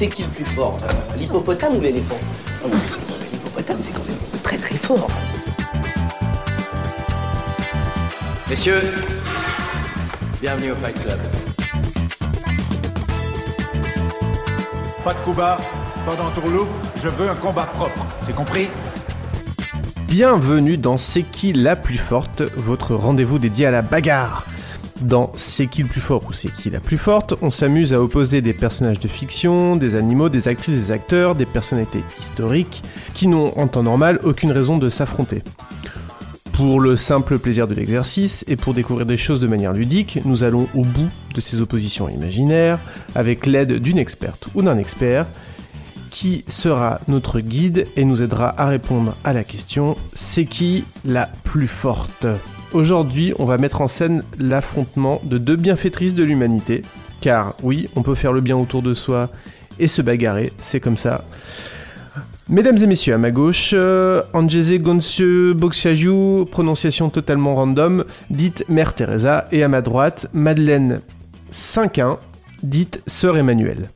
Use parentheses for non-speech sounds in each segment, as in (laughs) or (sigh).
C'est qui le plus fort euh, L'hippopotame ou l'éléphant Non, mais c'est quand même- L'hippopotame, c'est quand même très très fort. Messieurs, bienvenue au Fight Club. Pas de coup bas, pas d'entourloupe, je veux un combat propre, c'est compris? Bienvenue dans C'est qui la plus forte, votre rendez-vous dédié à la bagarre. Dans C'est qui le plus fort ou C'est qui la plus forte, on s'amuse à opposer des personnages de fiction, des animaux, des actrices, des acteurs, des personnalités historiques qui n'ont en temps normal aucune raison de s'affronter. Pour le simple plaisir de l'exercice et pour découvrir des choses de manière ludique, nous allons au bout de ces oppositions imaginaires avec l'aide d'une experte ou d'un expert qui sera notre guide et nous aidera à répondre à la question c'est qui la plus forte? Aujourd'hui, on va mettre en scène l'affrontement de deux bienfaitrices de l'humanité, car oui, on peut faire le bien autour de soi et se bagarrer, c'est comme ça. Mesdames et messieurs, à ma gauche, euh, Angese Gonsieu Boxiagiu, prononciation totalement random, dite Mère Teresa, et à ma droite, Madeleine Cinquin, dite Sœur Emmanuel.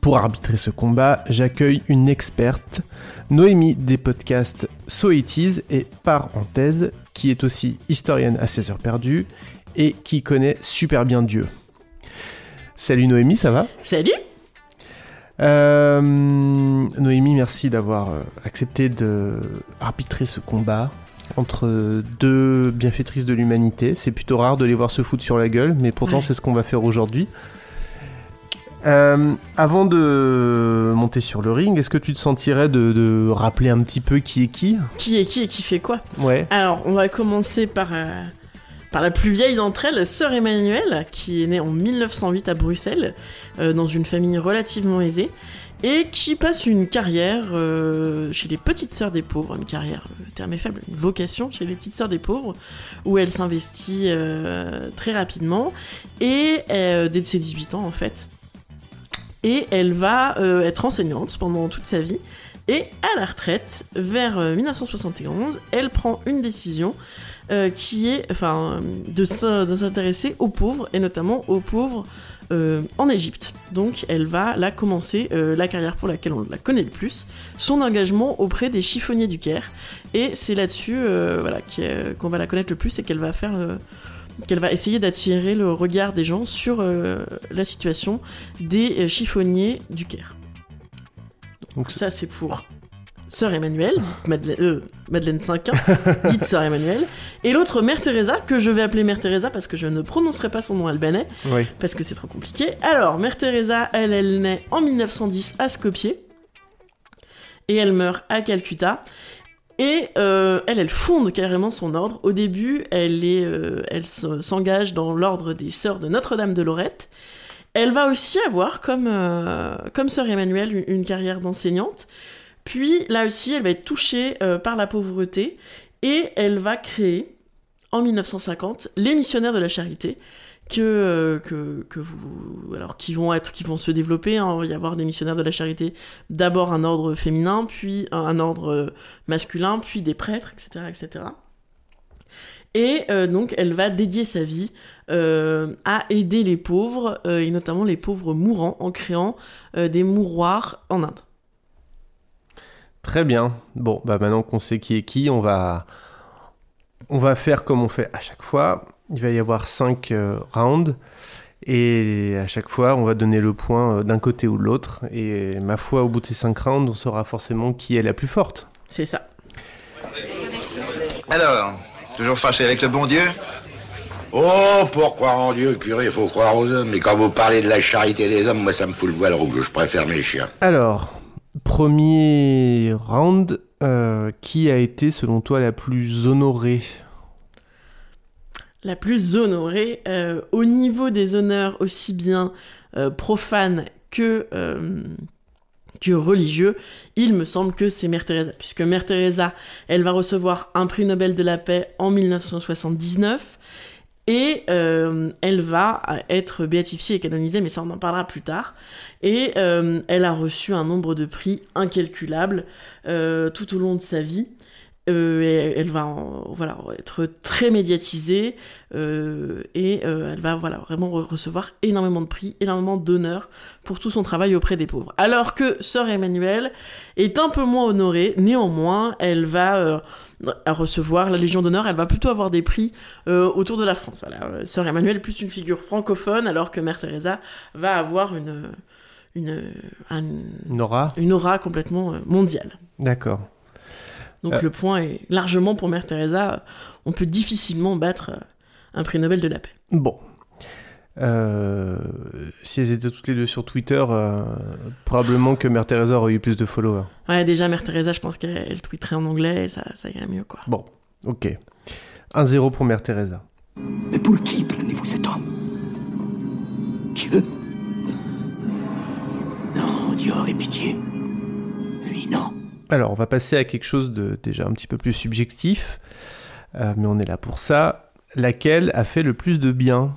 Pour arbitrer ce combat, j'accueille une experte, Noémie des podcasts So It Is et parenthèse, qui est aussi historienne à 16 heures perdues et qui connaît super bien Dieu. Salut Noémie, ça va? Salut Euh, Noémie, merci d'avoir euh, accepté de arbitrer ce combat entre deux bienfaitrices de l'humanité. C'est plutôt rare de les voir se foutre sur la gueule, mais pourtant Ouais. c'est ce qu'on va faire aujourd'hui. Euh, avant de monter sur le ring, est-ce que tu te sentirais de, de rappeler un petit peu qui est qui? Qui est qui et qui fait quoi? Ouais. Alors, on va commencer par, euh, par la plus vieille d'entre elles, Sœur Emmanuelle, qui est née en 1908 à Bruxelles, euh, dans une famille relativement aisée, et qui passe une carrière chez les petites sœurs des pauvres, une carrière, le terme est faible, une vocation chez les petites sœurs des pauvres, où elle s'investit très rapidement, et dès ses 18 ans en fait. Et elle va euh, être enseignante pendant toute sa vie. Et à la retraite, vers euh, 1971, elle prend une décision euh, qui est enfin, de s'in- de s'intéresser aux pauvres, et notamment aux pauvres euh, en Égypte. Donc elle va là commencer euh, la carrière pour laquelle on la connaît le plus, son engagement auprès des chiffonniers du Caire. Et c'est là-dessus euh, qu'on va la connaître le plus et qu'elle va faire... qu'elle va essayer d'attirer le regard des gens sur euh, la situation des euh, chiffonniers du Caire. Donc ça c'est pour Sœur Emmanuelle, dite Madeleine, euh, Madeleine Cinquin, (laughs) dite Sœur Emmanuelle, et l'autre Mère Teresa, que je vais appeler Mère Teresa parce que je ne prononcerai pas son nom albanais, Oui. parce que c'est trop compliqué. Alors, Mère Teresa, elle, elle naît en 1910 à Skopje, et elle meurt à Calcutta. Et euh, elle, fonde carrément son ordre. Au début, elle, euh, s'engage dans l'ordre des Sœurs de Notre-Dame de Lorette. Elle va aussi avoir, comme, euh, Sœur Emmanuelle, une, une carrière d'enseignante. Puis, là aussi, elle va être touchée euh, par la pauvreté. Et elle va créer, en 1950, les missionnaires de la charité, que, euh, que, que vous alors qui vont être qui vont se développer hein. il va y avoir des missionnaires de la charité d'abord un ordre féminin puis un, ordre euh, masculin puis des prêtres etc etc et euh, donc elle va dédier sa vie à aider les pauvres et notamment les pauvres mourants en créant des mouroirs en Inde Très bien. Bon, bah maintenant qu'on sait qui est qui, on va, on va faire comme on fait à chaque fois. Il va y avoir 5 rounds. Et à chaque fois, on va donner le point euh, d'un côté ou de l'autre. Et ma foi, au bout de ces 5 rounds, on saura forcément qui est la plus forte. c'est ça Alors, Toujours fâché avec le bon Dieu? Oh, pour croire en Dieu, curé, il faut croire aux hommes. Mais quand vous parlez de la charité des hommes, moi ça me fout le voile rouge. Je préfère mes chiens. Alors, premier round, euh, qui a été selon toi la plus honorée? La plus honorée euh, au niveau des honneurs aussi bien euh, profanes que, euh, que religieux, il me semble que c'est Mère Teresa, puisque Mère Teresa, elle va recevoir un prix Nobel de la paix en 1979 et elle va être béatifiée et canonisée, mais ça on en parlera plus tard. Et elle a reçu un nombre de prix incalculable tout au long de sa vie. Euh, elle va en- voilà, être très médiatisée euh, et euh, elle va voilà, vraiment re- recevoir énormément de prix, énormément d'honneur pour tout son travail auprès des pauvres. Alors que Sœur Emmanuelle est un peu moins honorée, néanmoins elle va recevoir la Légion d'honneur, elle va plutôt avoir des prix autour de la France. Voilà. Sœur Emmanuelle est plus une figure francophone alors que Mère Teresa va avoir une, une, un- Une aura une aura complètement mondiale. D'accord. Donc Euh. le point est largement pour Mère Teresa. On peut difficilement battre euh, un prix Nobel de la paix. Bon. Euh, si elles étaient toutes les deux sur Twitter, euh, probablement que Mère Teresa aurait eu plus de followers. Ouais, déjà Mère Teresa, je pense qu'elle elle tweeterait en anglais et ça, ça irait mieux quoi. Bon, ok. 1-0 pour Mère Teresa. Mais pour qui prenez-vous cet homme? Dieu? Non, Dieu aurait pitié. Alors, on va passer à quelque chose de déjà un petit peu plus subjectif, euh, mais on est là pour ça. Laquelle a fait le plus de bien?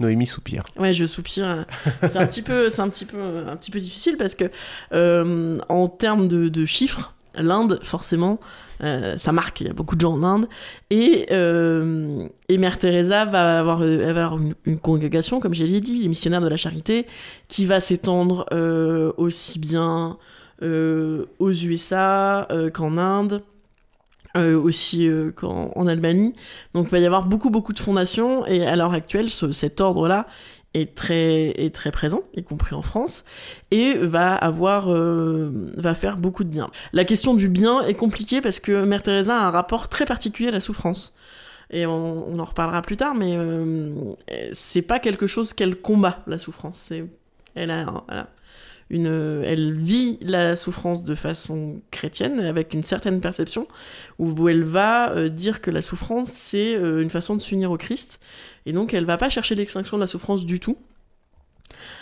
Noémie soupire. Ouais, je soupire. C'est un petit peu, c'est un petit peu, un petit peu difficile parce que euh, en termes de chiffres, l'Inde, forcément, euh, ça marque. Il y a beaucoup de gens en Inde et euh, Mère Teresa va avoir, euh, une, congrégation, comme je l'ai dit, les missionnaires de la charité, qui va s'étendre aussi bien aux USA qu'en Inde. aussi qu'en en Albanie. Donc il va y avoir beaucoup beaucoup de fondations et à l'heure actuelle ce- cet ordre-là est très est très présent, y compris en France, et va avoir euh, va faire beaucoup de bien. La question du bien est compliquée parce que Mère Teresa a un rapport très particulier à la souffrance. Et on, en reparlera plus tard, mais euh, c'est pas quelque chose qu'elle combat la souffrance. Elle elle une, elle vit la souffrance de façon chrétienne, avec une certaine perception, où elle va euh, dire que la souffrance, c'est euh, une façon de s'unir au Christ, et donc elle va pas chercher l'extinction de la souffrance du tout.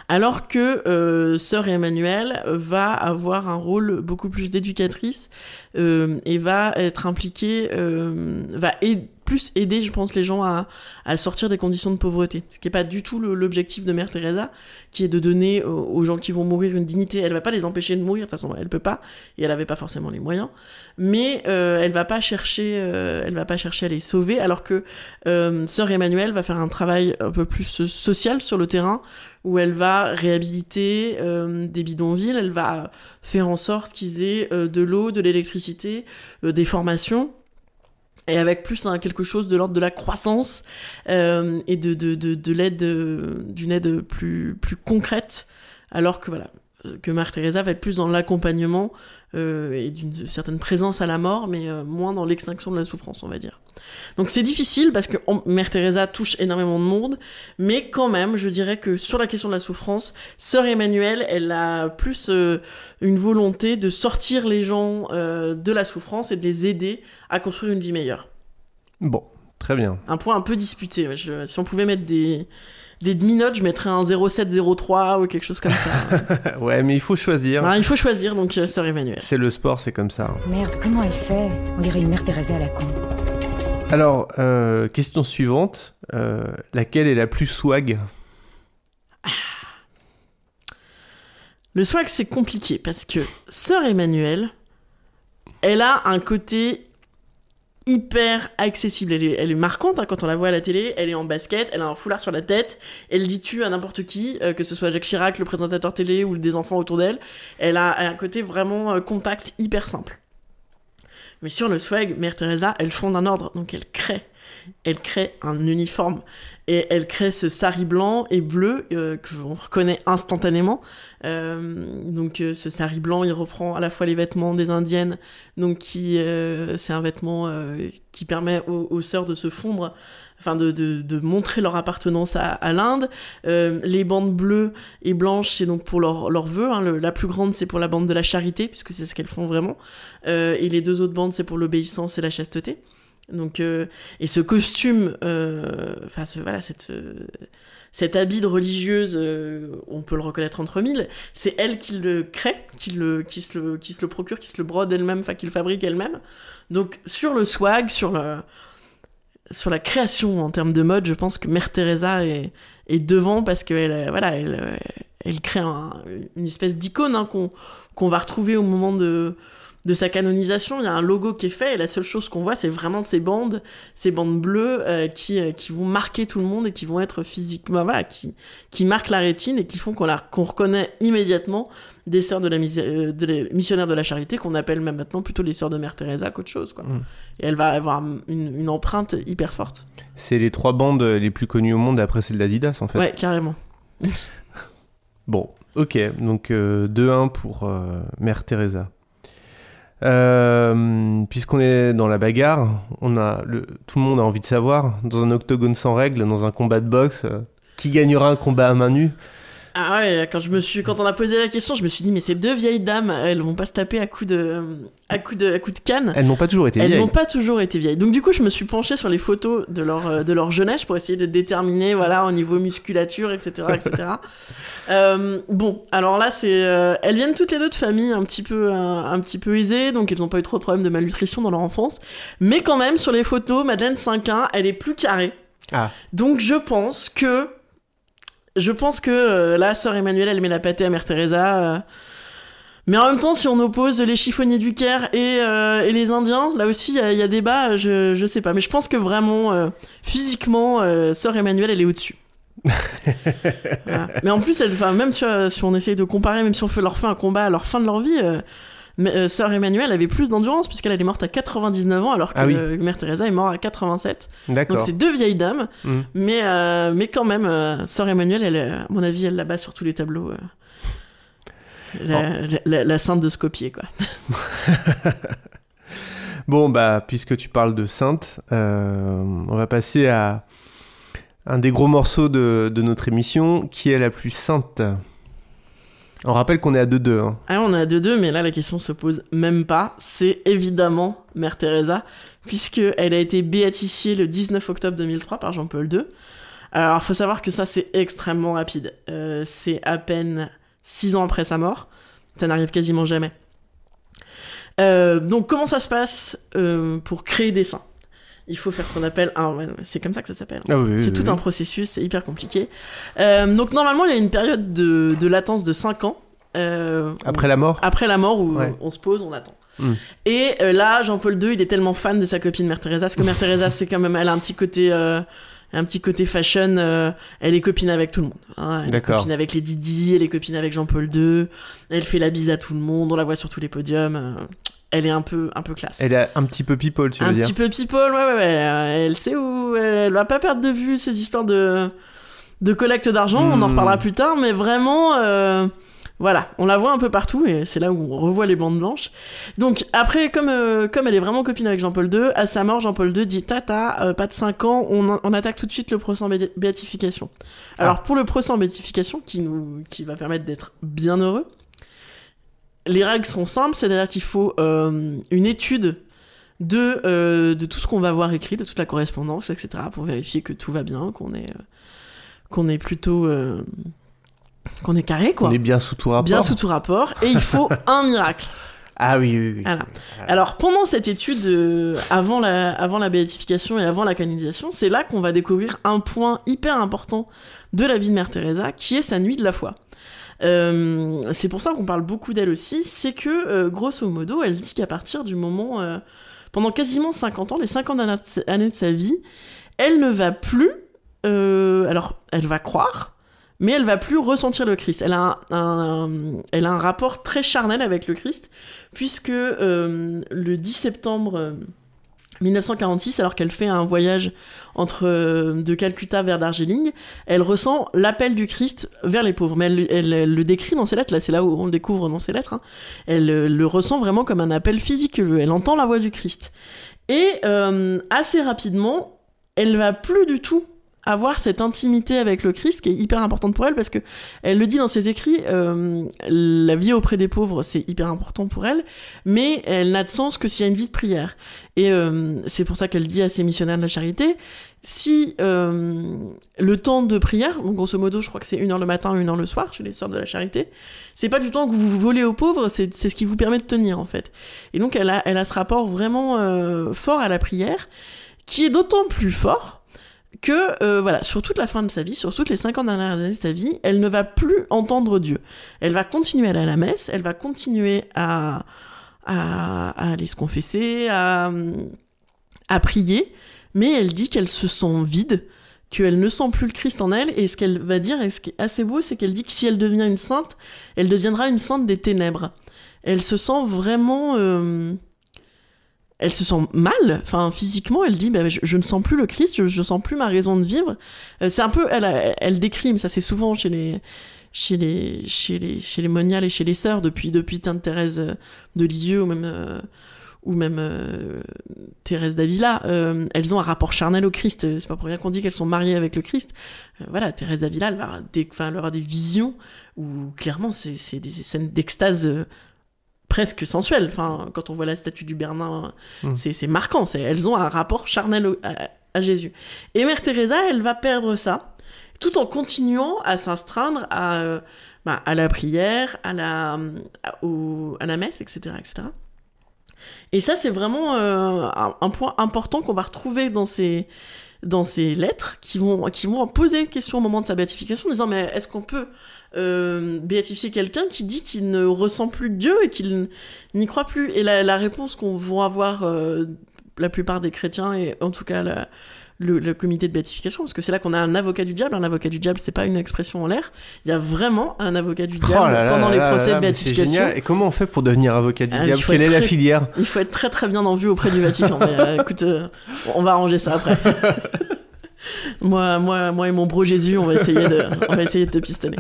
Alors que euh, Sœur Emmanuelle va avoir un rôle beaucoup plus d'éducatrice euh, et va être impliquée, euh, va aid- plus aider, je pense, les gens à, sortir des conditions de pauvreté. Ce qui n'est pas du tout l'objectif de Mère Teresa, qui est de donner aux, aux gens qui vont mourir une dignité. Elle va pas les empêcher de mourir, de toute façon, elle peut pas, et elle avait pas forcément les moyens. Mais euh, elle va pas chercher, euh, elle va pas chercher à les sauver, alors que euh, Sœur Emmanuelle va faire un travail un peu plus social sur le terrain, où elle va réhabiliter euh, des bidonvilles, elle va faire en sorte qu'ils aient euh, de l'eau, de l'électricité, euh, des formations et avec plus quelque chose de l'ordre de la croissance euh, et de, de, de, de l'aide, euh, d'une aide plus, plus concrète, alors que voilà, que va être plus dans l'accompagnement et d'une certaine présence à la mort, mais euh, moins dans l'extinction de la souffrance, on va dire. Donc c'est difficile parce que on- Mère Teresa touche énormément de monde, mais quand même, je dirais que sur la question de la souffrance, Sœur Emmanuelle, elle a plus euh, une volonté de sortir les gens euh, de la souffrance et de les aider à construire une vie meilleure. Bon, très bien. Un point un peu disputé. Je- si on pouvait mettre des, des demi-notes, je mettrais un 0703 ou quelque chose comme ça. (laughs) ouais, mais il faut choisir. Voilà, il faut choisir, donc euh, Sœur Emmanuelle. C'est le sport, c'est comme ça. Merde, comment elle fait? On dirait une mère Thérèse à la con. Alors, euh, question suivante. Euh, laquelle est la plus swag? Le swag, c'est compliqué parce que Sœur Emmanuelle, elle a un côté hyper accessible. Elle est, elle est marquante hein, quand on la voit à la télé. Elle est en basket, elle a un foulard sur la tête. Elle dit tu à n'importe qui, euh, que ce soit Jacques Chirac, le présentateur télé ou des enfants autour d'elle. Elle a un côté vraiment euh, contact hyper simple. Mais sur le swag, Mère Teresa, elle fonde un ordre, donc elle crée elle crée un uniforme et elle crée ce sari blanc et bleu euh, que l'on reconnaît instantanément. Euh, donc euh, ce sari blanc, il reprend à la fois les vêtements des indiennes, donc c'est un vêtement qui permet aux, sœurs de se fondre. Enfin, de, montrer leur appartenance à, l'Inde. Les bandes bleues et blanches, c'est donc pour leurs leur vœux. Hein. La plus grande, c'est pour la bande de la charité, puisque c'est ce qu'elles font vraiment. Et les deux autres bandes, c'est pour l'obéissance et la chasteté. Donc, euh, et ce costume, euh, enfin, ce, voilà, cette, euh, cet habit de religieuse, on peut le reconnaître entre mille, c'est elle qui le crée, qui, le, qui, se le, qui se le procure, qui se le brode elle-même, enfin, qui le fabrique elle-même. Donc, sur le swag, sur, le, sur la création en termes de mode, je pense que Mère Teresa est, devant parce qu'elle voilà, elle, crée un- une espèce d'icône hein, qu'on va retrouver au moment de, de sa canonisation. Il y a un logo qui est fait et la seule chose qu'on voit, c'est vraiment ces bandes, ces bandes bleues euh, qui, euh, qui vont marquer tout le monde et qui vont être physiquement, voilà, qui, qui marquent la rétine et qui font qu'on reconnaît immédiatement des sœurs de la, euh, de la missionnaires de la charité qu'on appelle même maintenant plutôt les sœurs de Mère Teresa qu'autre chose. Quoi. Mm. Et elle va avoir une, une empreinte hyper forte. C'est les trois bandes les plus connues au monde après celle d'Adidas en fait. Ouais, carrément. (laughs) Bon, ok, donc euh, 2-1 pour euh, Mère Teresa. Euh, Puisqu'on est dans la bagarre, on a le, tout le monde a envie de savoir, dans un octogone sans règles, dans un combat de boxe, euh, qui gagnera un combat à main nue? Ah ouais, quand, je me suis, quand on a posé la question, je me suis dit, mais ces deux vieilles dames, elles vont pas se taper à coups de, à coups de, à coups de canne. Elles n'ont pas toujours été Elles vieilles. n'ont pas toujours été vieilles. Donc du coup, je me suis penchée sur les photos de leur, euh, de leur jeunesse pour essayer de déterminer, voilà, au niveau musculature, etc., etc. (laughs) Euh, bon, alors là, c'est, euh, elles viennent toutes les deux de familles un petit peu, un, un petit peu aisées, donc elles n'ont pas eu trop de problèmes de malnutrition dans leur enfance. Mais quand même, sur les photos, Madeleine 5-1, elle est plus carrée. Ah. Donc je pense que, je pense que euh, là, sœur Emmanuelle, elle met la pâtée à Mère Teresa. euh, mais en même temps, si on oppose les chiffonniers du Caire et, euh, et les Indiens, là aussi, il y, y a débat, je, je sais pas. Mais je pense que vraiment, euh, physiquement, Sœur Emmanuelle, elle est au-dessus. (laughs) Voilà. Mais en plus, elle, même si, si on essaye de comparer, même si on fait leur fait un combat à leur fin de leur vie, mais, euh, Sœur Emmanuelle avait plus d'endurance puisqu'elle elle est morte à 99 ans alors que Ah oui. euh, Mère Teresa est morte à 87. D'accord. Donc c'est deux vieilles dames, Mm. mais, euh, mais quand même, Sœur Emmanuelle, elle, à mon avis, elle la bat sur tous les tableaux. La, la- la- la sainte de Skopje, quoi. (laughs) Bon, bah, puisque tu parles de sainte, on va passer à un des gros morceaux de, de notre émission, qui est la plus sainte? On rappelle qu'on est à 2-2. Hein. Ah, on est à 2-2, mais là, la question se pose même pas. C'est évidemment Mère Teresa, puisqu'elle a été béatifiée le 19 octobre 2003 par Jean-Paul II. Alors, il faut savoir que ça, c'est extrêmement rapide. Euh, c'est à peine 6 ans après sa mort. Ça n'arrive quasiment jamais. Euh, donc, comment ça se passe euh, pour créer des saints? Il faut faire ce qu'on appelle un. C'est comme ça que ça s'appelle. Ah oui, c'est oui, tout oui. un processus, c'est hyper compliqué. Euh, donc, normalement, il y a une période de, de latence de 5 ans. euh, Après la mort? après la mort où Ouais. on se pose, on attend. Mm. Et euh, là, Jean-Paul II, il est tellement fan de sa copine Mère Teresa, parce que Mère Teresa, (laughs) c'est quand même, elle a un petit côté, un petit côté fashion. euh, elle est copine avec tout le monde. hein. Elle est copine avec les Didi, elle est copine avec Jean-Paul II. Elle fait la bise à tout le monde, on la voit sur tous les podiums. euh, elle est un peu, un peu classe. Elle est un petit peu people, tu veux un dire petit peu people, ouais, ouais, ouais. euh, Elle sait où, elle va pas perdre de vue ces histoires de, de collecte d'argent. On en Mm. reparlera plus tard, mais vraiment. euh, voilà, on la voit un peu partout et c'est là où on revoit les bandes blanches. Donc après, comme, euh, comme elle est vraiment copine avec Jean-Paul II, à sa mort, Jean-Paul II dit Tata, euh, pas de 5 ans, on, on attaque tout de suite le procès en bé- béatification. Alors pour le procès en béatification, qui, nous, qui va permettre d'être bien heureux, les règles sont simples, c'est-à-dire qu'il faut euh, une étude de, euh, de tout ce qu'on va voir écrit, de toute la correspondance, etc., pour vérifier que tout va bien, qu'on est, euh, qu'on est plutôt. qu'on est carré, quoi. On est bien sous tout rapport. Bien sous tout rapport, et il faut (laughs) un miracle. Ah oui, oui, oui. Voilà. Alors pendant cette étude, avant, la, avant la béatification et avant la canonisation, c'est là qu'on va découvrir un point hyper important de la vie de Mère Teresa, qui est sa nuit de la foi. Euh, c'est pour ça qu'on parle beaucoup d'elle aussi, c'est que euh, grosso modo, elle dit qu'à partir du moment, euh, pendant quasiment 50 ans, les 50 années de sa- vie, elle ne va plus, alors elle va croire, mais elle va plus ressentir le Christ. Elle a elle a un rapport très charnel avec le Christ, puisque le 10 septembre 1946, alors qu'elle fait un voyage entre euh, de Calcutta vers Darjeeling, elle ressent l'appel du Christ vers les pauvres. Mais elle, le décrit dans ses lettres, là c'est là où on le découvre dans ses lettres. hein. Elle euh, le ressent vraiment comme un appel physique. Elle entend la voix du Christ. Et euh, assez rapidement, elle va plus du tout avoir cette intimité avec le Christ qui est hyper importante pour elle parce que elle le dit dans ses écrits euh, la vie auprès des pauvres c'est hyper important pour elle mais elle n'a de sens que s'il y a une vie de prière et euh, c'est pour ça qu'elle dit à ses missionnaires de la charité si euh, le temps de prière, donc grosso modo, je crois que c'est une heure le matin, une heure le soir chez les sœurs de la charité, c'est pas du temps que vous volez aux pauvres, c'est ce qui vous permet de tenir en fait. Et donc elle a, elle a ce rapport vraiment fort à la prière, qui est d'autant plus fort que euh, voilà, sur toute la fin de sa vie, sur toutes les 50 dernières années de sa vie, elle ne va plus entendre Dieu. Elle va continuer à aller à la messe, elle va continuer à, à, à aller se confesser, à, à prier, mais elle dit qu'elle se sent vide, qu'elle ne sent plus le Christ en elle, et ce qu'elle va dire, et ce qui est assez beau, c'est qu'elle dit que si elle devient une sainte, elle deviendra une sainte des ténèbres. Elle se sent vraiment... euh, elle se sent mal, enfin physiquement, elle dit bah, je, ne sens plus le Christ, je, je sens plus ma raison de vivre. Euh, c'est un peu, elle, elle décrit, mais ça c'est souvent chez les, chez les, chez les, chez les moniales et chez les sœurs depuis depuis Sainte Thérèse euh, de Lisieux ou même euh, ou même euh, Thérèse d'Avila, euh, elles ont un rapport charnel au Christ. C'est pas pour rien qu'on dit qu'elles sont mariées avec le Christ. Euh, voilà, Thérèse d'Avila, elle va des, enfin, elle des visions où clairement c'est des scènes d'extase presque sensuelles. Enfin, quand on voit la statue du Bernin, Mm. c'est marquant. c'est- Elles ont un rapport charnel à, à Jésus. Et Mère Teresa, elle va perdre ça, tout en continuant à s'astreindre à, euh, bah, à la prière, à la, à, au- à la messe, etc., etc. Et ça, c'est vraiment euh, un, un point important qu'on va retrouver dans ces, dans ces lettres qui vont, qui vont poser question au moment de sa béatification, en disant mais est-ce qu'on peut euh, béatifier quelqu'un qui dit qu'il ne ressent plus Dieu et qu'il n'y croit plus? Et la, la réponse qu'on va avoir euh, la plupart des chrétiens et en tout cas la- le, le comité de béatification, parce que c'est là qu'on a un avocat du diable. Un avocat du diable, c'est pas une expression en l'air. Il y a vraiment un avocat du diable Oh là là pendant là les procès là, de béatification. Et comment on fait pour devenir avocat du Ah, diable Quelle est la filière Il faut être très très bien en vue auprès du Vatican. mais euh, (laughs) écoute, euh, on va arranger ça après. (laughs) moi, moi, moi et mon bro Jésus, on va essayer de, on va essayer de te pistonner.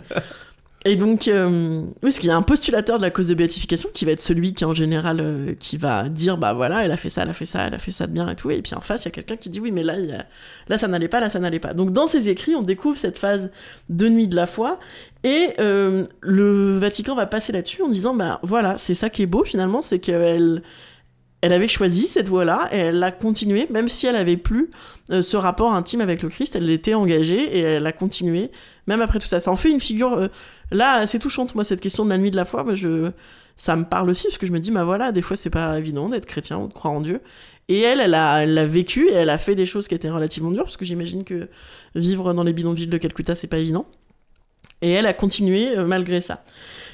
Et donc, euh, y a un postulateur de la cause de béatification qui va être celui qui, en général, euh, qui va dire, bah voilà, elle a fait ça, elle a fait ça, elle a fait ça de bien et tout. Et puis en face, il y a quelqu'un qui dit, oui, mais là, ça n'allait pas, là, ça n'allait pas. Donc, dans ses écrits, on découvre cette phase de nuit de la foi. Et euh, le Vatican va passer là-dessus en disant, bah voilà, c'est ça qui est beau finalement, c'est qu'elle elle avait choisi cette voie-là et elle l'a continué, même si elle avait plus euh, ce rapport intime avec le Christ, elle était engagée et elle a continué, même après tout ça. Ça en fait une figure, euh, là, assez touchante, moi, cette question de la nuit de la foi, moi, je, ça me parle aussi, parce que je me dis, bah voilà, des fois, c'est pas évident d'être chrétien ou de croire en Dieu. Et elle, elle a, elle l'a vécu et elle a fait des choses qui étaient relativement dures, parce que j'imagine que vivre dans les bidonvilles de Calcutta, c'est pas évident. Et elle a continué euh, malgré ça.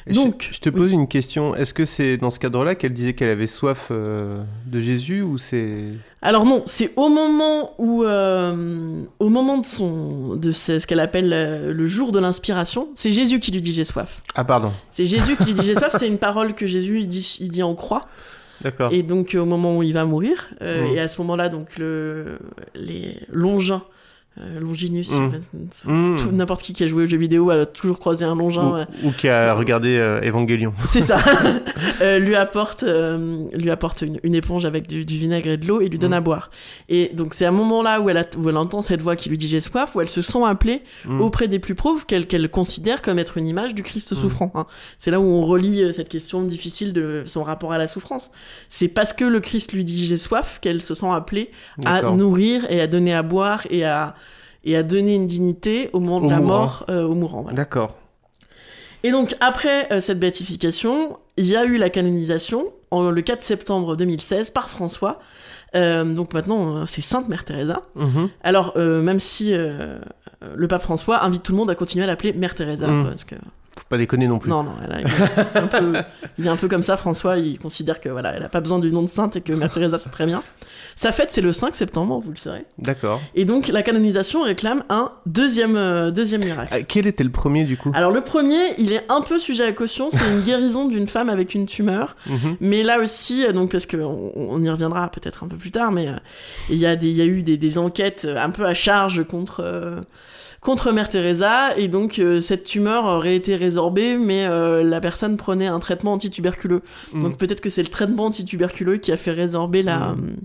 Donc, je, je te pose une question. Est-ce que c'est dans ce cadre-là qu'elle disait qu'elle avait soif euh, de Jésus ou c'est Alors non, c'est au moment où, euh, au moment de son, de ce, ce qu'elle appelle le jour de l'inspiration, c'est Jésus qui lui dit j'ai soif. Ah pardon. C'est Jésus qui lui dit j'ai soif. (laughs) C'est une parole que Jésus il dit, il dit en croix. D'accord. Et donc au moment où il va mourir, euh, Mm. et à ce moment-là donc le, les Longins, euh, Longinus, Mm. Mm. n'importe qui qui a joué aux jeux vidéo a toujours croisé un Longin. ou, ou qui a regardé euh, Evangelion. (laughs) C'est ça. (laughs) Euh, lui apporte, euh, lui apporte une, une éponge avec du, du vinaigre et de l'eau et lui donne à boire. Et donc c'est à un moment là où elle, a- où elle entend cette voix qui lui dit j'ai soif, où elle se sent appelée Mm. auprès des plus pauvres qu'elle qu'elle considère comme être une image du Christ souffrant. hein. C'est là où on relie euh, cette question difficile de son rapport à la souffrance. C'est parce que le Christ lui dit j'ai soif qu'elle se sent appelée à nourrir et à donner à boire et à et à donner une dignité au moment de la mourant. mort euh, au mourant. voilà. D'accord. Et donc, après euh, cette béatification, il y a eu la canonisation en, le 4 septembre 2016 par François. Euh, donc maintenant, euh, c'est Sainte Mère Teresa. Mhm. Alors, euh, même si euh, le pape François invite tout le monde à continuer à l'appeler Mère Teresa, Mm. parce que Faut pas déconner non plus. Non, non, elle a- il, est un peu, il est un peu comme ça, François. Il considère que voilà, elle a pas besoin du nom de sainte et que Mère Teresa c'est très bien. Sa fête c'est le 5 septembre, vous le saurez. D'accord. Et donc la canonisation réclame un deuxième, euh, deuxième miracle. Ah, quel était le premier du coup? Alors le premier, il est un peu sujet à caution, c'est une guérison d'une femme avec une tumeur. Mhm. Mais là aussi, euh, donc parce qu'on on y reviendra peut-être un peu plus tard, mais euh, il y, a des- y a eu des, des enquêtes un peu à charge contre, contre Mère Teresa, et donc euh, cette tumeur aurait été résorbée, mais euh, la personne prenait un traitement antituberculeux. Mhm. Donc peut-être que c'est le traitement antituberculeux qui a fait résorber la, Mhm.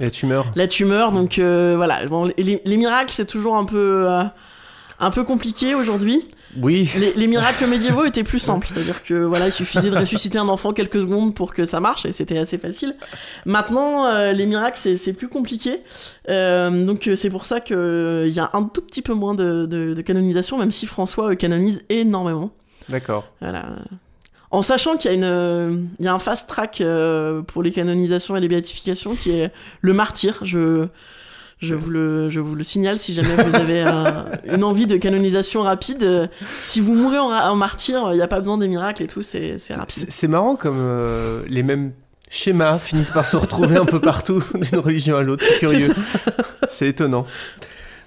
La tumeur. la tumeur. Donc euh, voilà, Bon, les, les miracles, c'est toujours un peu... euh, un peu compliqué aujourd'hui. Oui. Les, les miracles médiévaux étaient plus simples, c'est-à-dire que voilà, il suffisait de ressusciter un enfant quelques secondes pour que ça marche et c'était assez facile. Maintenant, euh, les miracles c'est plus compliqué, Euh, donc euh, c'est pour ça que il y a un tout petit peu moins de, de- de canonisation, même si François canonise énormément. D'accord. Voilà. En sachant qu'il y a une, il y a un fast track pour les canonisations et les béatifications qui est le martyr. Je je vous, le, je vous le signale si jamais vous avez euh, (laughs) une envie de canonisation rapide. euh, si vous mourrez en, en martyr, il n'y a pas besoin des miracles et tout, c'est c'est rapide. C'est c'est marrant comme euh, les mêmes schémas finissent par se retrouver un peu partout (laughs) d'une religion à l'autre. C'est curieux. C'est étonnant.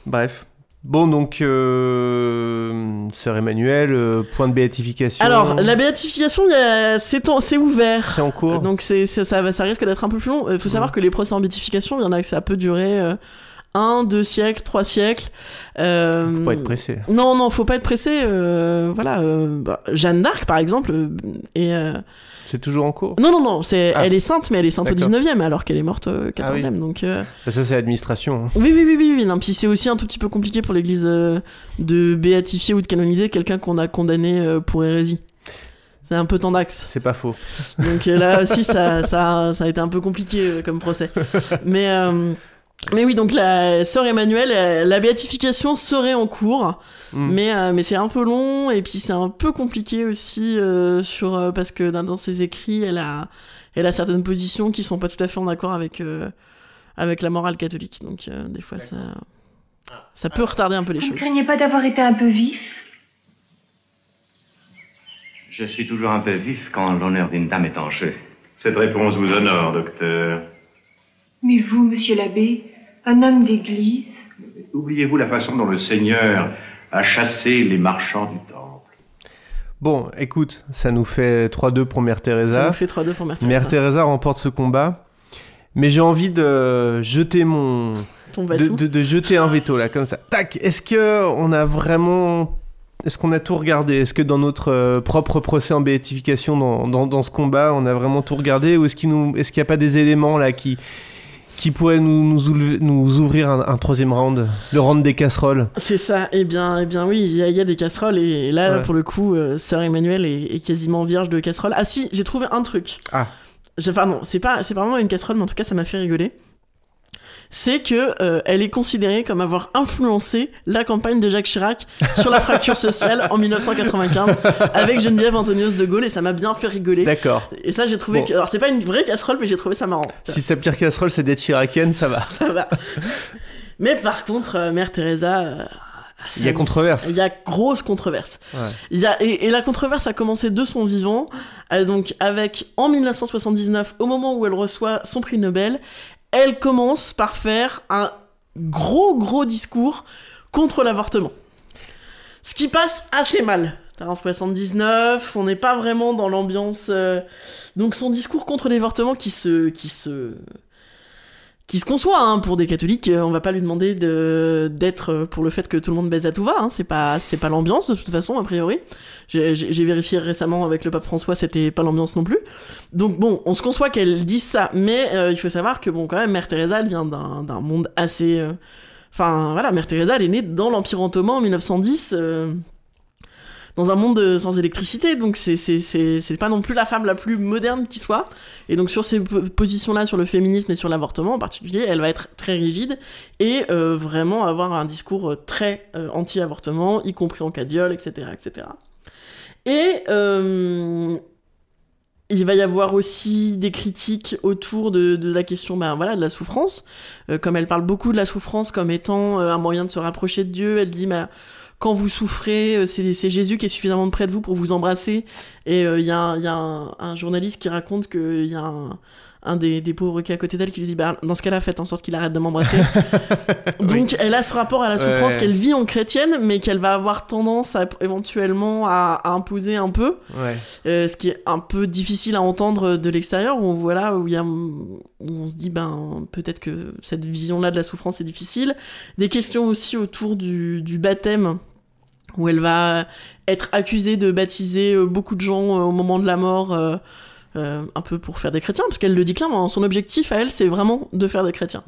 Bref. Bon, donc, euh, Sœur Emmanuel, euh, point de béatification. Alors, la béatification, c'est ouvert. C'est en cours. Donc ça, ça risque d'être un peu plus long. Il faut savoir que les procès en béatification, il y en a que ça peut durer euh, un, deux siècles, trois siècles. Euh, Faut pas être pressé. Non, non, faut pas être pressé. euh, voilà, euh, bah, Jeanne d'Arc, par exemple, et euh, C'est toujours en cours non, non, non, c'est, Ah. elle est sainte, mais elle est sainte au D'accord. 19e, alors qu'elle est morte au 14e. Ah oui. Donc, Bah, Ça, c'est l'administration. hein. oui, oui, oui, oui, oui. Non, puis c'est aussi un tout petit peu compliqué pour l'Église de béatifier ou de canoniser quelqu'un qu'on a condamné pour hérésie. C'est un peu tendax. C'est pas faux. Donc là aussi, ça, (laughs) ça, ça a été un peu compliqué comme procès. Mais, mais oui, donc la sœur Emmanuelle, euh, la béatification serait en cours, Mm. mais, euh, mais c'est un peu long et puis c'est un peu compliqué aussi euh, sur, euh, parce que dans, dans ses écrits, elle a, elle a certaines positions qui sont pas tout à fait en accord avec, euh, avec la morale catholique. Donc euh, des fois, ça, ça peut retarder un peu les Vous ne choses. craignez pas d'avoir été un peu vif? Je suis toujours un peu vif quand l'honneur d'une dame est en jeu. Cette réponse vous honore, docteur. Mais vous, monsieur l'abbé, un homme d'église Oubliez-vous la façon dont le Seigneur a chassé les marchands du temple. Bon, écoute, ça nous fait 3-2 pour Mère Teresa. Ça nous fait 3-2 pour Mère Teresa. Mère Teresa remporte ce combat. Mais j'ai envie de jeter mon. Ton de, bateau. de- de jeter un veto là, comme ça. Tac Est-ce que on a vraiment. Est-ce qu'on a tout regardé? Est-ce que dans notre euh, propre procès en béatification, dans, dans, dans ce combat, on a vraiment tout regardé? Ou est-ce qu'il nous... est qu'il n'y a pas des éléments là qui, qui pourraient nous, nous, ouvrir un, un troisième round Le round des casseroles C'est ça, eh bien, eh bien oui, il y, a- il y a des casseroles et, là, Ouais. pour le coup, euh, Sœur Emmanuelle est, est quasiment vierge de casseroles. Ah si, j'ai trouvé un truc. Ah. Enfin non, c'est pas, c'est pas vraiment une casserole, mais en tout cas, ça m'a fait rigoler. C'est que euh, elle est considérée comme avoir influencé la campagne de Jacques Chirac sur la fracture sociale en 1995 avec Geneviève Antonios de Gaulle et ça m'a bien fait rigoler. D'accord. Et ça, j'ai trouvé Bon. que. Alors, c'est pas une vraie casserole, mais j'ai trouvé ça marrant. Si sa pire casserole c'est d'être chiracienne, ça va. Ça va. Mais par contre, euh, Mère Teresa. euh, Il y a controverse. Il y a grosse controverse. Ouais. Il y a, et, et la controverse a commencé de son vivant, euh, donc avec en 1979, au moment où elle reçoit son prix Nobel, elle commence par faire un gros gros discours contre l'avortement. Ce qui passe assez mal. En 79, on n'est pas vraiment dans l'ambiance. euh, Donc son discours contre l'avortement qui se, qui se, qui se conçoit hein, pour des catholiques. euh, On va pas lui demander de d'être euh, pour le fait que tout le monde baise à tout va. Hein, c'est pas c'est pas l'ambiance de toute façon a priori. J'ai vérifié récemment avec le pape François, c'était pas l'ambiance non plus. Donc bon, on se conçoit qu'elle dise ça, mais euh, il faut savoir que bon quand même Mère Teresa elle vient d'un monde assez. Enfin voilà, Mère Teresa elle est née dans l'Empire ottoman en 1910. euh, dans un monde euh, sans électricité, donc c'est pas non plus la femme la plus moderne qui soit. Et donc sur ces po- positions-là, sur le féminisme et sur l'avortement en particulier, elle va être très rigide et euh, vraiment avoir un discours euh, très anti-avortement, y compris en cas de viol, etc., etc. Et il va y avoir aussi des critiques autour de, la question ben, voilà, de la souffrance. Comme elle parle beaucoup de la souffrance comme étant un moyen de se rapprocher de Dieu, elle dit ben, quand vous souffrez, euh, c'est Jésus qui est suffisamment près de vous pour vous embrasser. Et euh, il y a, un- il y a un, un journaliste qui raconte qu'il y a un, un des, des pauvres qui est à côté d'elle qui lui dit bah, Dans ce cas-là, faites en sorte qu'il arrête de m'embrasser. (laughs) Donc elle a ce rapport à la souffrance Ouais. qu'elle vit en chrétienne, mais qu'elle va avoir tendance à, éventuellement à, à imposer un peu. Ouais. Euh, ce qui est un peu difficile à entendre de l'extérieur, où voilà, où il y a, où on se dit ben peut-être que cette vision-là de la souffrance est difficile. Des questions aussi autour du, du baptême, où elle va être accusée de baptiser euh, beaucoup de gens euh, au moment de la mort. Euh, un peu pour faire des chrétiens, parce qu'elle le dit clairement, son objectif à elle, c'est vraiment de faire des chrétiens.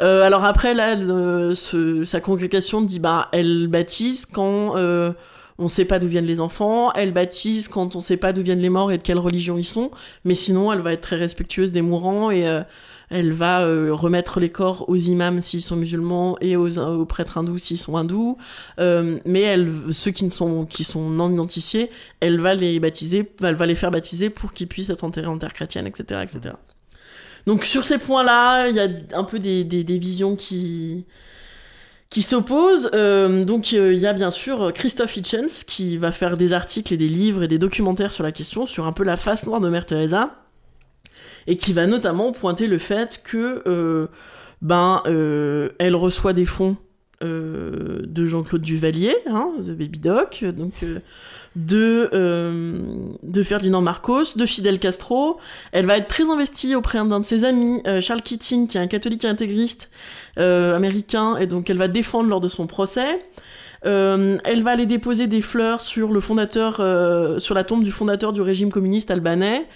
Euh, alors après, là, euh, ce- sa congrégation dit, bah, elle baptise quand euh, on sait pas d'où viennent les enfants, elle baptise quand on sait pas d'où viennent les morts et de quelle religion ils sont, mais sinon, elle va être très respectueuse des mourants et euh, elle va euh, remettre les corps aux imams s'ils sont musulmans et aux, aux prêtres hindous s'ils sont hindous, Euh, mais elle, ceux qui ne sont qui sont non identifiés, elle va les baptiser, elle va les faire baptiser pour qu'ils puissent être enterrés en terre chrétienne, etc., etc. Donc sur ces points-là, il y a un peu des, des, des visions qui qui s'opposent. Euh, donc euh, il y a bien sûr Christophe Hitchens qui va faire des articles et des livres et des documentaires sur la question, sur un peu la face noire de Mère Teresa, et qui va notamment pointer le fait que euh, ben euh, elle reçoit des fonds euh, de Jean-Claude Duvalier, hein, de Baby Doc, donc euh, de, euh, de Ferdinand Marcos, de Fidel Castro. Elle va être très investie auprès d'un de ses amis, Charles Keating, qui est un catholique intégriste américain, et donc elle va défendre lors de son procès. Elle va aller déposer des fleurs sur le fondateur, sur la tombe du fondateur du régime communiste albanais.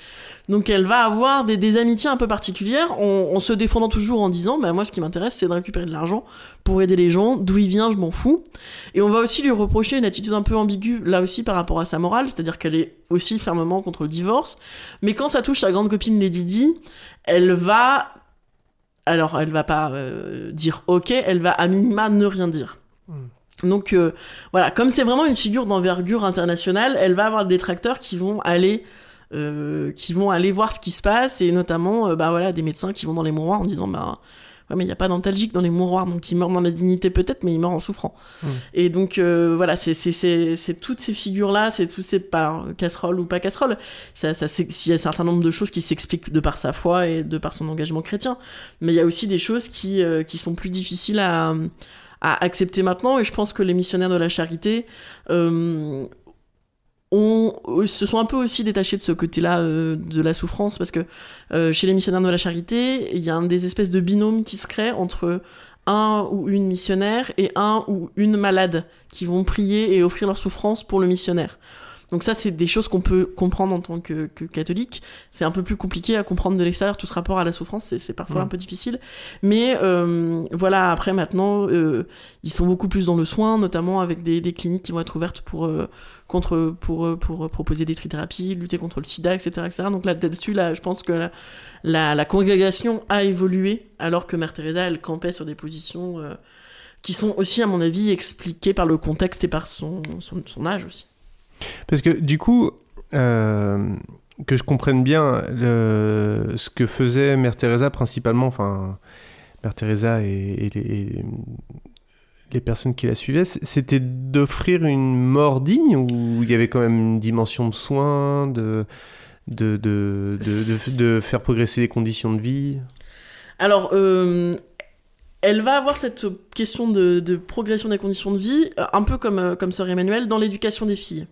Donc elle va avoir des, des amitiés un peu particulières, en, en se défendant toujours en disant, bah moi ce qui m'intéresse c'est de récupérer de l'argent pour aider les gens, d'où il vient je m'en fous. Et on va aussi lui reprocher une attitude un peu ambiguë là aussi par rapport à sa morale, c'est-à-dire qu'elle est aussi fermement contre le divorce, mais quand ça touche sa grande copine Lady Di, elle va, alors elle va pas euh, dire ok, elle va à minima ne rien dire. Donc euh, voilà, comme c'est vraiment une figure d'envergure internationale, elle va avoir des détracteurs qui vont aller euh, qui vont aller voir ce qui se passe et notamment euh, bah voilà des médecins qui vont dans les mouroirs en disant bah ouais mais il y a pas d'antalgique dans les mouroirs donc il meurt dans la dignité peut-être mais il meurt en souffrant. Et donc euh, voilà, c'est c'est c'est c'est toutes ces figures là, c'est tous ces par casserole ou pas casserole, ça ça il y a un certain nombre de choses qui s'expliquent de par sa foi et de par son engagement chrétien, mais il y a aussi des choses qui euh, qui sont plus difficiles à à accepter maintenant et je pense que les missionnaires de la charité euh, ont, se sont un peu aussi détachés de ce côté-là euh, de la souffrance parce que euh, chez les missionnaires de la charité, il y a des espèces de binômes qui se créent entre un ou une missionnaire et un ou une malade qui vont prier et offrir leur souffrance pour le missionnaire. Donc ça, c'est des choses qu'on peut comprendre en tant que, que catholique. C'est un peu plus compliqué à comprendre de l'extérieur tout ce rapport à la souffrance. C'est, parfois un peu difficile. Mais euh, voilà, après maintenant, euh, ils sont beaucoup plus dans le soin, notamment avec des, des cliniques qui vont être ouvertes pour euh, contre pour euh, pour proposer des trithérapies, lutter contre le SIDA, etc., etc. Donc là, là-dessus, là, je pense que la, la, la congrégation a évolué, alors que Mère Teresa, elle campait sur des positions euh, qui sont aussi, à mon avis, expliquées par le contexte et par son, son, son âge aussi. Parce que du coup, euh, que je comprenne bien le- ce que faisait Mère Teresa principalement, enfin, Mère Teresa et, et les, et les personnes qui la suivaient, c'était d'offrir une mort digne ou il y avait quand même une dimension de soin, de, de, de, de, de- de faire progresser les conditions de vie? Alors, euh, elle va avoir cette question de, progression des conditions de vie, un peu comme, euh, comme Sœur Emmanuel, dans l'éducation des filles.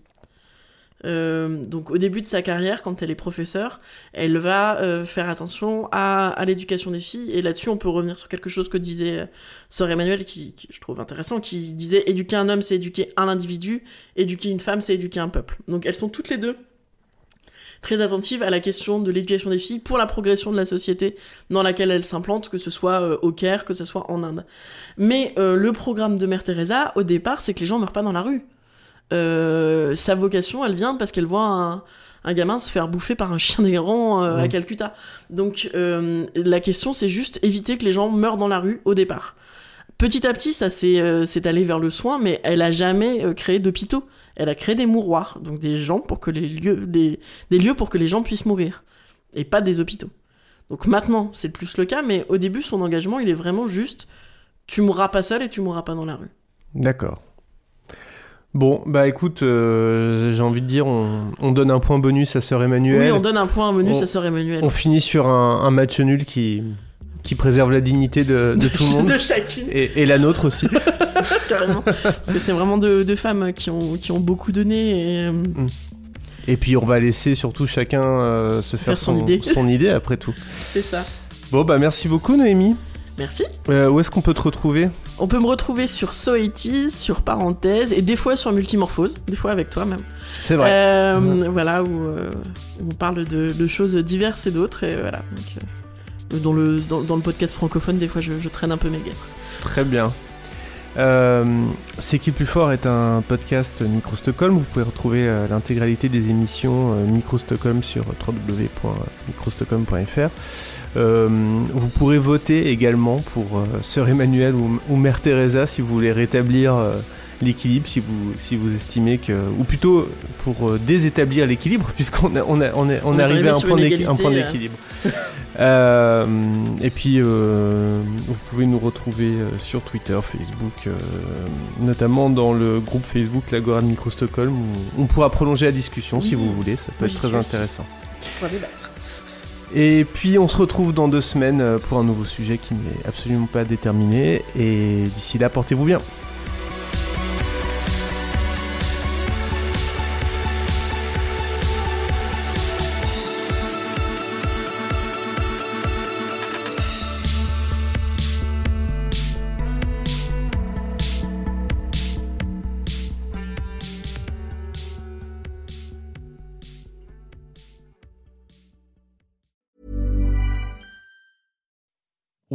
Euh, donc au début de sa carrière, quand elle est professeure, elle va euh, faire attention à, l'éducation des filles. Et là-dessus, on peut revenir sur quelque chose que disait euh, Sœur Emmanuel, qui, je trouve intéressant, qui disait éduquer un homme, c'est éduquer un individu, éduquer une femme, c'est éduquer un peuple. Donc elles sont toutes les deux très attentives à la question de l'éducation des filles pour la progression de la société dans laquelle elles s'implantent, que ce soit au Caire, que ce soit en Inde. Mais le programme de Mère Teresa, au départ, c'est que les gens meurent pas dans la rue. Euh, sa vocation, elle vient parce qu'elle voit un, un gamin se faire bouffer par un chien d'errant euh, à. Calcutta. Donc euh, la question, c'est juste éviter que les gens meurent dans la rue au départ. Petit à petit, ça s'est euh, allé vers le soin, mais elle a jamais créé d'hôpitaux. Elle a créé des mouroirs, donc des gens pour que les lieux, les- des lieux pour que les gens puissent mourir, et pas des hôpitaux. Donc maintenant, c'est plus le cas, mais au début, son engagement, il est vraiment juste tu mourras pas seul et tu mourras pas dans la rue. D'accord. Bon, bah écoute, euh, j'ai envie de dire, on, on donne un point bonus à Sœur Emmanuel. Oui, on donne un point bonus On- à Sœur Emmanuel. On finit sur un, un match nul qui, qui préserve la dignité de, de tout le (laughs) monde. de chacune. Et, et la nôtre aussi. (laughs) Carrément. Parce que c'est vraiment deux, deux femmes qui ont, qui ont beaucoup donné. Et, euh, Et puis on va laisser surtout chacun euh, se faire, Faire son idée. son idée après tout. c'est ça. Bon bah merci beaucoup Noémie. Merci. Euh, où est-ce qu'on peut te retrouver On peut me retrouver sur So80s, sur Parenthèse, et des fois sur Multimorphose, des fois avec toi même. C'est vrai. Euh. Voilà, où, euh, où on parle de, de choses diverses et d'autres, et voilà. Donc, dans, le, dans, dans le podcast francophone, des fois, je, je traîne un peu mes guêtres. Très bien. Euh, C'est qui plus fort est un podcast Micro Stockholm. Vous pouvez retrouver euh, l'intégralité des émissions euh, Micro Stockholm sur www.microstockholm.fr. Euh, vous pourrez voter également pour euh, Sœur Emmanuel ou, ou Mère Teresa si vous voulez rétablir euh, l'équilibre, si vous, si vous estimez que. Ou plutôt pour euh, désétablir l'équilibre, (laughs) puisqu'on a, on a, on est, on On est est arrivé arrivé à un point un égalité, d'équilibre. Euh, et puis, euh, vous pouvez nous retrouver sur Twitter, Facebook, notamment dans le groupe Facebook l'Agora de Micro Stockholm, où on pourra prolonger la discussion si vous voulez, ça peut Oui, être très aussi. Et puis, on se retrouve dans deux semaines euh, pour un nouveau sujet qui n'est absolument pas déterminé. Et d'ici là, portez-vous bien.